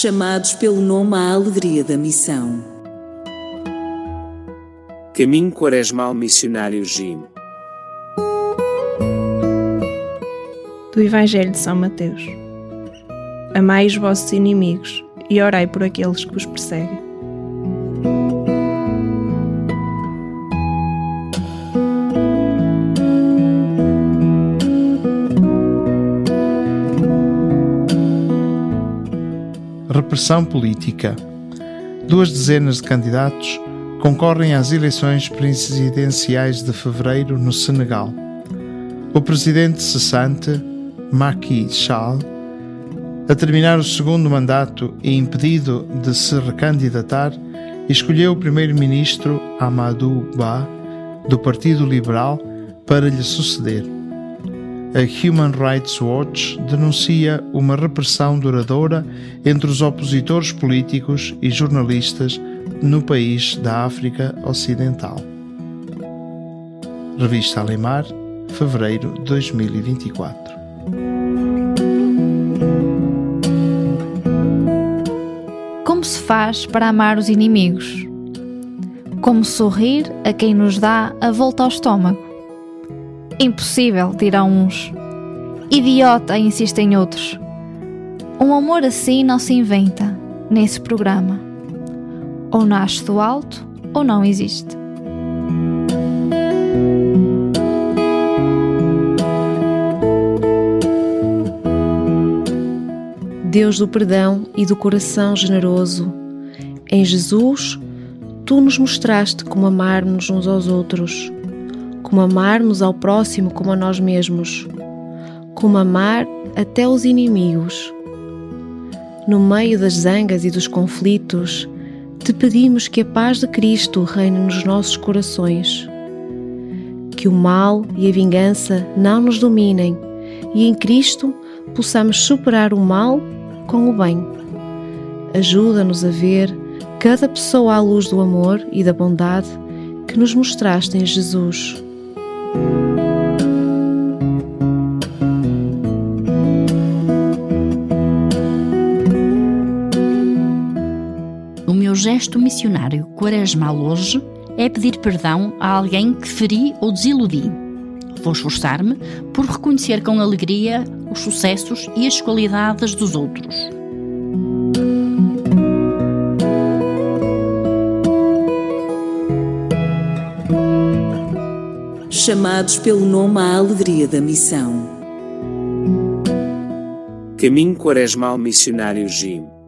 chamados pelo nome à alegria da missão. Caminho Quaresmal Missionário Jim. Do Evangelho de São Mateus. Amai os vossos inimigos e orai por aqueles que os perseguem. Repressão política. Duas dezenas de candidatos concorrem às eleições presidenciais de fevereiro no Senegal. O presidente cessante, Macky Sall, a terminar o segundo mandato e impedido de se recandidatar, escolheu o primeiro-ministro Amadou Ba, do Partido Liberal, para lhe suceder a Human Rights Watch denuncia uma repressão duradoura entre os opositores políticos e jornalistas no país da África Ocidental. Revista Alemar, fevereiro de 2024. Como se faz para amar os inimigos? Como sorrir a quem nos dá a volta ao estômago? Impossível, dirão uns. Idiota, insistem outros. Um amor assim não se inventa, nem se programa. Ou nasce do alto, ou não existe. Deus do perdão e do coração generoso, em Jesus, tu nos mostraste como amarmos uns aos outros como amarmos ao próximo como a nós mesmos, como amar até os inimigos. No meio das zangas e dos conflitos, te pedimos que a paz de Cristo reine nos nossos corações. Que o mal e a vingança não nos dominem e em Cristo possamos superar o mal com o bem. Ajuda-nos a ver cada pessoa à luz do amor e da bondade que nos mostraste em Jesus. O meu gesto missionário quaresmal hoje é pedir perdão a alguém que feri ou desiludi. Vou esforçar-me por reconhecer com alegria os sucessos e as qualidades dos outros. Chamados pelo nome à alegria da missão. Caminho Quaresmal Missionário Jim